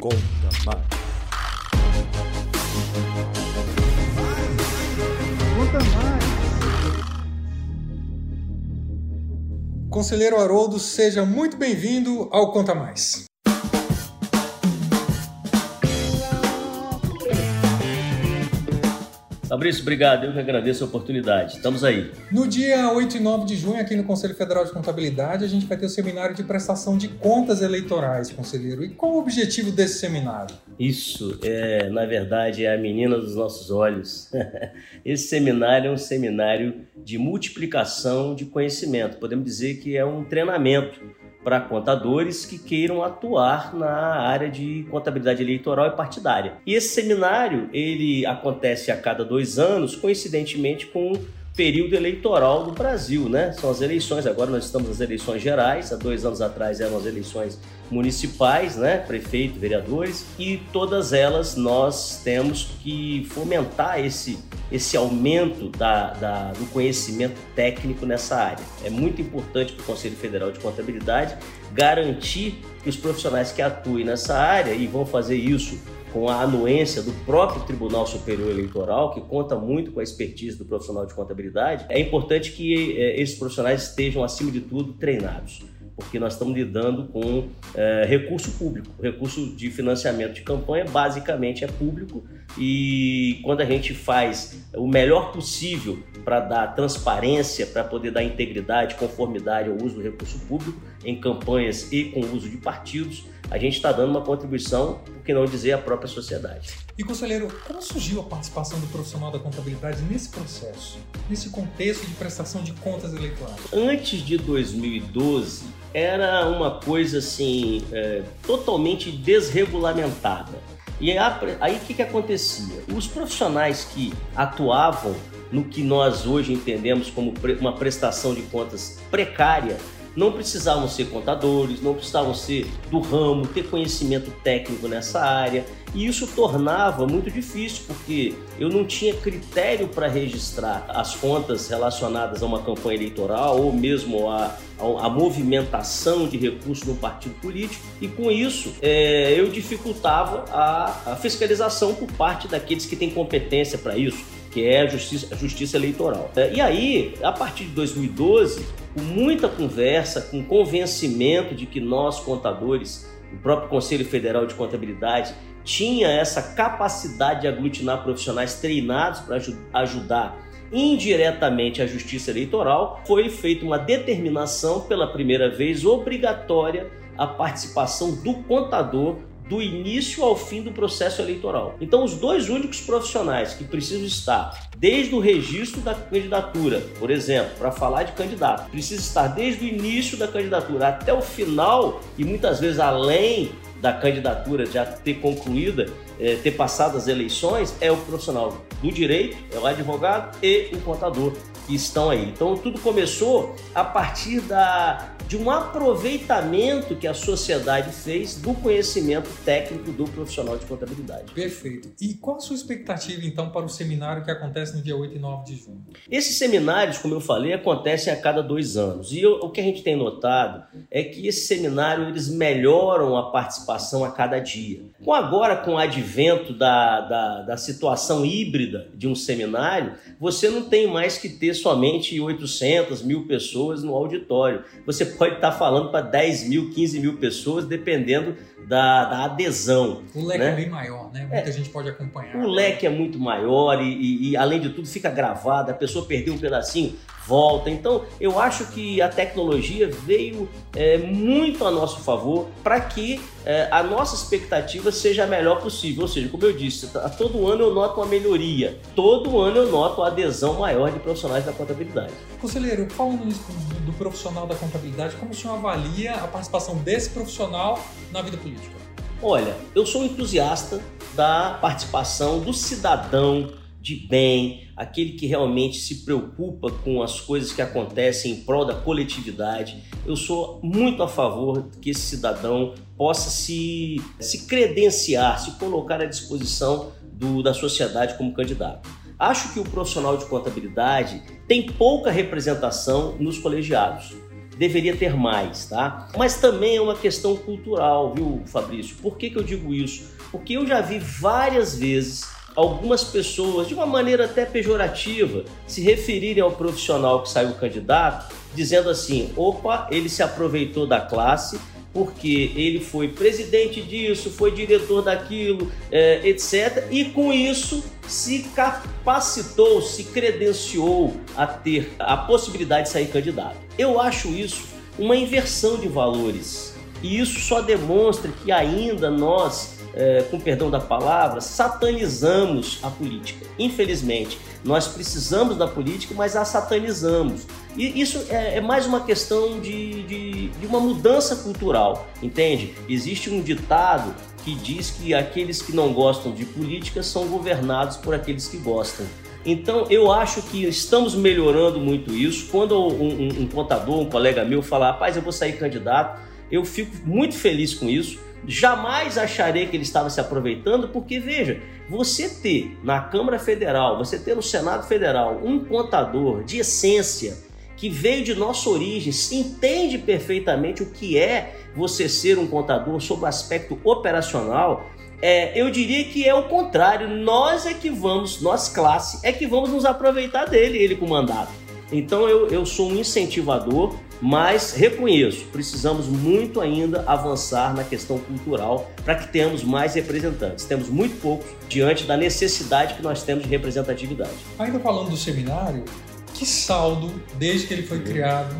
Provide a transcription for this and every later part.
Conta mais. Conta mais. Conselheiro Haroldo, seja muito bem-vindo ao Conta Mais. Fabrício, obrigado. Eu que agradeço a oportunidade. Estamos aí. No dia 8 e 9 de junho, aqui no Conselho Federal de Contabilidade, a gente vai ter o seminário de prestação de contas eleitorais, conselheiro. E qual o objetivo desse seminário? Isso, é, na verdade, é a menina dos nossos olhos. Esse seminário é um seminário de multiplicação de conhecimento. Podemos dizer que é um treinamento para contadores que queiram atuar na área de contabilidade eleitoral e partidária. E esse seminário ele acontece a cada dois anos, coincidentemente com período eleitoral do Brasil, né? São as eleições, agora nós estamos nas eleições gerais, há dois anos atrás eram as eleições municipais, né? Prefeito, vereadores, e todas elas nós temos que fomentar esse, esse aumento da, da, do conhecimento técnico nessa área. É muito importante para o Conselho Federal de Contabilidade garantir que os profissionais que atuem nessa área e vão fazer isso com a anuência do próprio Tribunal Superior Eleitoral, que conta muito com a expertise do profissional de contabilidade, é importante que é, esses profissionais estejam, acima de tudo, treinados. Porque nós estamos lidando com é, recurso público. O recurso de financiamento de campanha basicamente é público e quando a gente faz o melhor possível para dar transparência, para poder dar integridade, conformidade ao uso do recurso público em campanhas e com o uso de partidos, a gente está dando uma contribuição, por que não dizer, à própria sociedade. E, conselheiro, como surgiu a participação do profissional da contabilidade nesse processo, nesse contexto de prestação de contas eleitorais? Antes de 2012, era uma coisa assim, é, totalmente desregulamentada. E aí o que, que acontecia? Os profissionais que atuavam no que nós hoje entendemos como uma prestação de contas precária, não precisavam ser contadores, não precisavam ser do ramo, ter conhecimento técnico nessa área, e isso tornava muito difícil, porque eu não tinha critério para registrar as contas relacionadas a uma campanha eleitoral ou mesmo a, a, a movimentação de recursos um partido político, e com isso é, eu dificultava a, a fiscalização por parte daqueles que têm competência para isso que é a justiça, a justiça eleitoral. É, e aí, a partir de 2012, com muita conversa, com convencimento de que nós, contadores, o próprio Conselho Federal de Contabilidade, tinha essa capacidade de aglutinar profissionais treinados para ajudar indiretamente a justiça eleitoral, foi feita uma determinação pela primeira vez obrigatória a participação do contador do início ao fim do processo eleitoral. Então, os dois únicos profissionais que precisam estar desde o registro da candidatura, por exemplo, para falar de candidato, precisa estar desde o início da candidatura até o final e muitas vezes além da candidatura já ter concluída, é, ter passado as eleições, é o profissional do direito, é o advogado e o contador que estão aí. Então tudo começou a partir da, de um aproveitamento que a sociedade fez do conhecimento técnico do profissional de contabilidade. Perfeito. E qual a sua expectativa então para o seminário que acontece no dia 8 e 9 de junho? Esses seminários, como eu falei, acontecem a cada dois anos. E eu, o que a gente tem notado é que esse seminário eles melhoram a participação a cada dia. Com agora, com o advento da, da, da situação híbrida de um seminário, você não tem mais que ter somente 800 mil pessoas no auditório. Você pode estar falando para 10 mil, 15 mil pessoas, dependendo da, da adesão. O leque né? é bem maior, né? Muita é, gente pode acompanhar. O leque é muito maior e, e, e, além de tudo, fica gravado. A pessoa perdeu um pedacinho, volta. Então, eu acho que a tecnologia veio é, muito a nosso favor para que é, a nossa expectativa seja a melhor possível. Ou seja, como eu disse, todo ano eu noto uma melhoria. Todo ano eu noto a adesão maior de profissionais da contabilidade. Conselheiro, falando do profissional da contabilidade, como o senhor avalia a participação desse profissional na vida política? Olha, eu sou entusiasta da participação do cidadão de bem, aquele que realmente se preocupa com as coisas que acontecem em prol da coletividade. Eu sou muito a favor que esse cidadão possa se, se credenciar, se colocar à disposição do, da sociedade como candidato. Acho que o profissional de contabilidade tem pouca representação nos colegiados deveria ter mais, tá? Mas também é uma questão cultural, viu, Fabrício? Por que, que eu digo isso? Porque eu já vi várias vezes algumas pessoas, de uma maneira até pejorativa, se referirem ao profissional que saiu candidato, dizendo assim: opa, ele se aproveitou da classe porque ele foi presidente disso, foi diretor daquilo, é, etc. E com isso se capacitou, se credenciou a ter a possibilidade de sair candidato. Eu acho isso uma inversão de valores. E isso só demonstra que ainda nós é, com perdão da palavra, satanizamos a política. Infelizmente, nós precisamos da política, mas a satanizamos. E isso é, é mais uma questão de, de, de uma mudança cultural, entende? Existe um ditado que diz que aqueles que não gostam de política são governados por aqueles que gostam. Então eu acho que estamos melhorando muito isso. Quando um, um, um contador, um colega meu, fala, rapaz, eu vou sair candidato, eu fico muito feliz com isso Jamais acharei que ele estava se aproveitando, porque veja, você ter na Câmara Federal, você ter no Senado Federal um contador de essência que veio de nossa origem, se entende perfeitamente o que é você ser um contador sob o aspecto operacional, é, eu diria que é o contrário. Nós é que vamos, nós classe, é que vamos nos aproveitar dele, ele com mandato. Então eu, eu sou um incentivador mas reconheço, precisamos muito ainda avançar na questão cultural para que tenhamos mais representantes. Temos muito poucos diante da necessidade que nós temos de representatividade. Ainda falando do seminário, que saldo, desde que ele foi criado,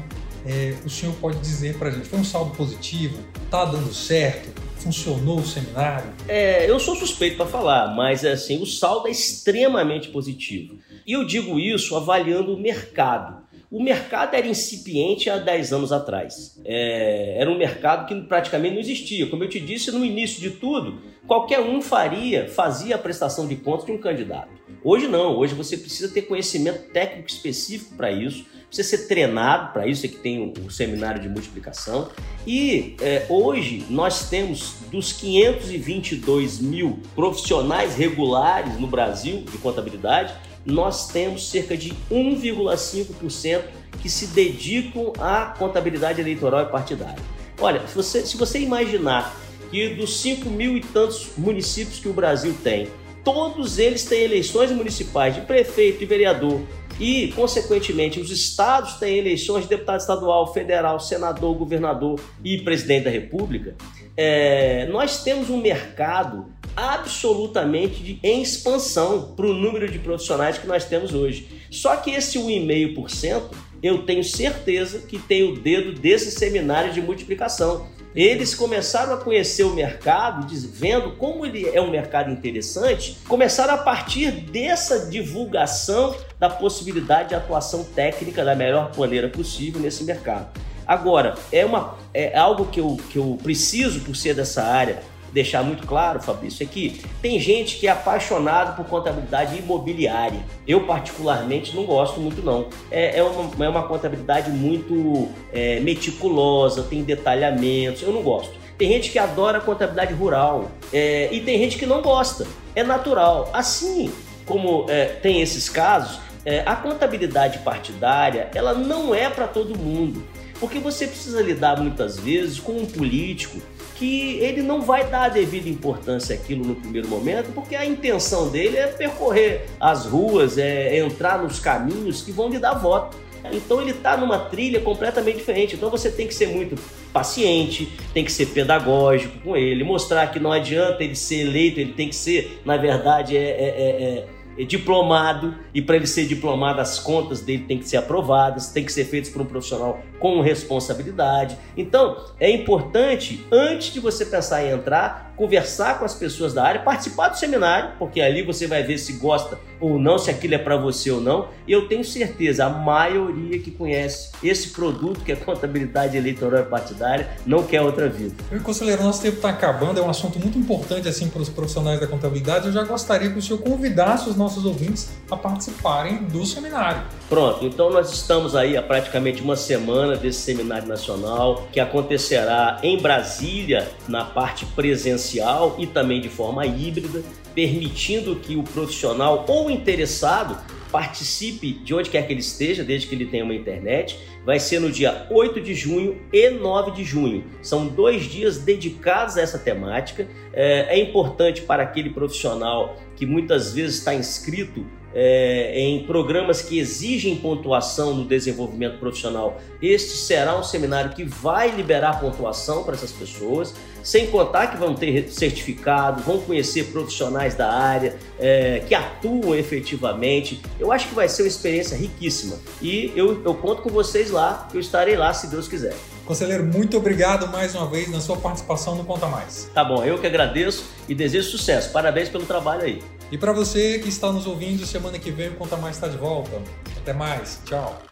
é, o senhor pode dizer para a gente? Foi um saldo positivo? Está dando certo? Funcionou o seminário? É, eu sou suspeito para falar, mas assim, o saldo é extremamente positivo. E eu digo isso avaliando o mercado. O mercado era incipiente há 10 anos atrás. É, era um mercado que praticamente não existia. Como eu te disse no início de tudo, qualquer um faria, fazia a prestação de contas de um candidato. Hoje não, hoje você precisa ter conhecimento técnico específico para isso, precisa ser treinado para isso, é que tem o, seminário de multiplicação. E é, hoje nós temos dos 522 mil profissionais regulares no Brasil de contabilidade, nós temos cerca de 1,5% que se dedicam à contabilidade eleitoral e partidária. Olha, se você, se você imaginar que dos 5 mil e tantos municípios que o Brasil tem, todos eles têm eleições municipais de prefeito e vereador, e, consequentemente, os estados têm eleições de deputado estadual, federal, senador, governador e presidente da República, é, nós temos um mercado absolutamente de, em expansão para o número de profissionais que nós temos hoje. Só que esse 1,5% eu tenho certeza que tem o dedo desse seminário de multiplicação. Eles começaram a conhecer o mercado, vendo como ele é um mercado interessante, começaram a partir dessa divulgação da possibilidade de atuação técnica da melhor maneira possível nesse mercado. Agora, é, uma, é algo que eu, que eu preciso, por ser dessa área, deixar muito claro, Fabrício, é que tem gente que é apaixonado por contabilidade imobiliária. Eu, particularmente, não gosto muito, não. É, é, uma, é uma contabilidade muito é, meticulosa, tem detalhamentos, eu não gosto. Tem gente que adora contabilidade rural é, e tem gente que não gosta. É natural. Assim como é, tem esses casos, é, a contabilidade partidária ela não é para todo mundo. Porque você precisa lidar muitas vezes com um político que ele não vai dar a devida importância àquilo no primeiro momento, porque a intenção dele é percorrer as ruas, é entrar nos caminhos que vão lhe dar voto. Então ele está numa trilha completamente diferente. Então você tem que ser muito paciente, tem que ser pedagógico com ele, mostrar que não adianta ele ser eleito, ele tem que ser, na verdade, é, é, é, é diplomado e para ele ser diplomado as contas dele têm que ser aprovadas, tem que ser feitas por um profissional com responsabilidade. Então, é importante antes de você pensar em entrar, conversar com as pessoas da área, participar do seminário, porque ali você vai ver se gosta ou não, se aquilo é para você ou não. E eu tenho certeza, a maioria que conhece esse produto, que é contabilidade eleitoral e partidária, não quer outra vida. Eu, conselheiro, nosso tempo está acabando, é um assunto muito importante assim para os profissionais da contabilidade. Eu já gostaria que o senhor convidasse os nossos ouvintes a participarem do seminário. Pronto, então nós estamos aí há praticamente uma semana desse seminário nacional que acontecerá em Brasília, na parte presencial e também de forma híbrida. Permitindo que o profissional ou interessado participe de onde quer que ele esteja, desde que ele tenha uma internet. Vai ser no dia 8 de junho e 9 de junho. São dois dias dedicados a essa temática. É, é importante para aquele profissional que muitas vezes está inscrito é, em programas que exigem pontuação no desenvolvimento profissional. Este será um seminário que vai liberar pontuação para essas pessoas, sem contar que vão ter certificado, vão conhecer profissionais da área é, que atuam efetivamente. Eu acho que vai ser uma experiência riquíssima e eu, eu conto com vocês lá, eu estarei lá se Deus quiser. Conselheiro, muito obrigado mais uma vez na sua participação no Conta Mais. Tá bom, eu que agradeço e desejo sucesso. Parabéns pelo trabalho aí. E para você que está nos ouvindo, semana que vem o Conta Mais está de volta. Até mais. Tchau.